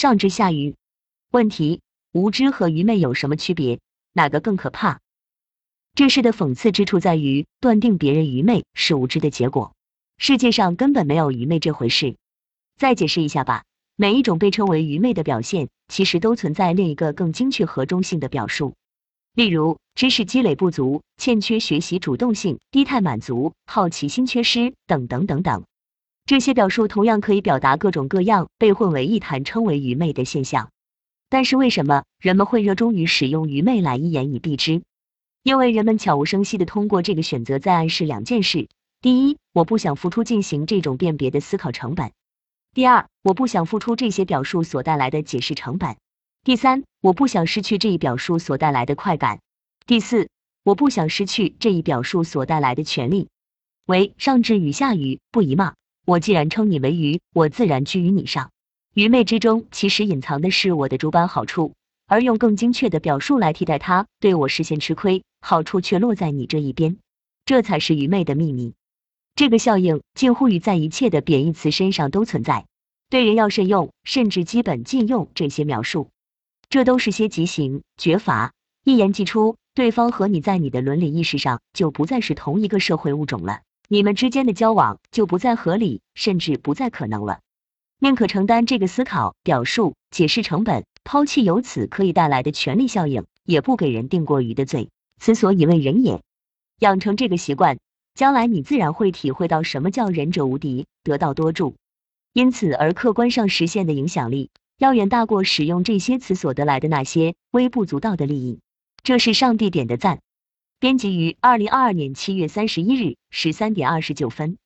上智下愚。问题：无知和愚昧有什么区别？哪个更可怕？这事的讽刺之处在于，断定别人愚昧是无知的结果。世界上根本没有愚昧这回事。再解释一下吧，每一种被称为愚昧的表现，其实都存在另一个更精确和中性的表述。例如，知识积累不足、欠缺学习主动性、低态满足、好奇心缺失等等等等。这些表述同样可以表达各种各样被混为一谈称为愚昧的现象。但是为什么人们会热衷于使用愚昧来一言以蔽之？因为人们悄无声息地通过这个选择在暗示两件事：第一，我不想付出进行这种辨别的思考成本；第二，我不想付出这些表述所带来的解释成本。第三，我不想失去这一表述所带来的快感。第四，我不想失去这一表述所带来的权利。为上至与下愚，不宜嘛？我既然称你为愚，我自然居于你上。愚昧之中，其实隐藏的是我的诸般好处，而用更精确的表述来替代它，对我实现吃亏，好处却落在你这一边，这才是愚昧的秘密。这个效应近乎于在一切的贬义词身上都存在。对人要慎用，甚至基本禁用这些描述。这都是些极刑绝罚，一言既出，对方和你在你的伦理意识上就不再是同一个社会物种了，你们之间的交往就不再合理，甚至不再可能了。宁可承担这个思考、表述、解释成本，抛弃由此可以带来的权利效应，也不给人定过于的罪。此所以为人也。养成这个习惯，将来你自然会体会到什么叫仁者无敌，得道多助。因此而客观上实现的影响力。要远大过使用这些词所得来的那些微不足道的利益，这是上帝点的赞。编辑于二零二二年七月三十一日十三点二十九分。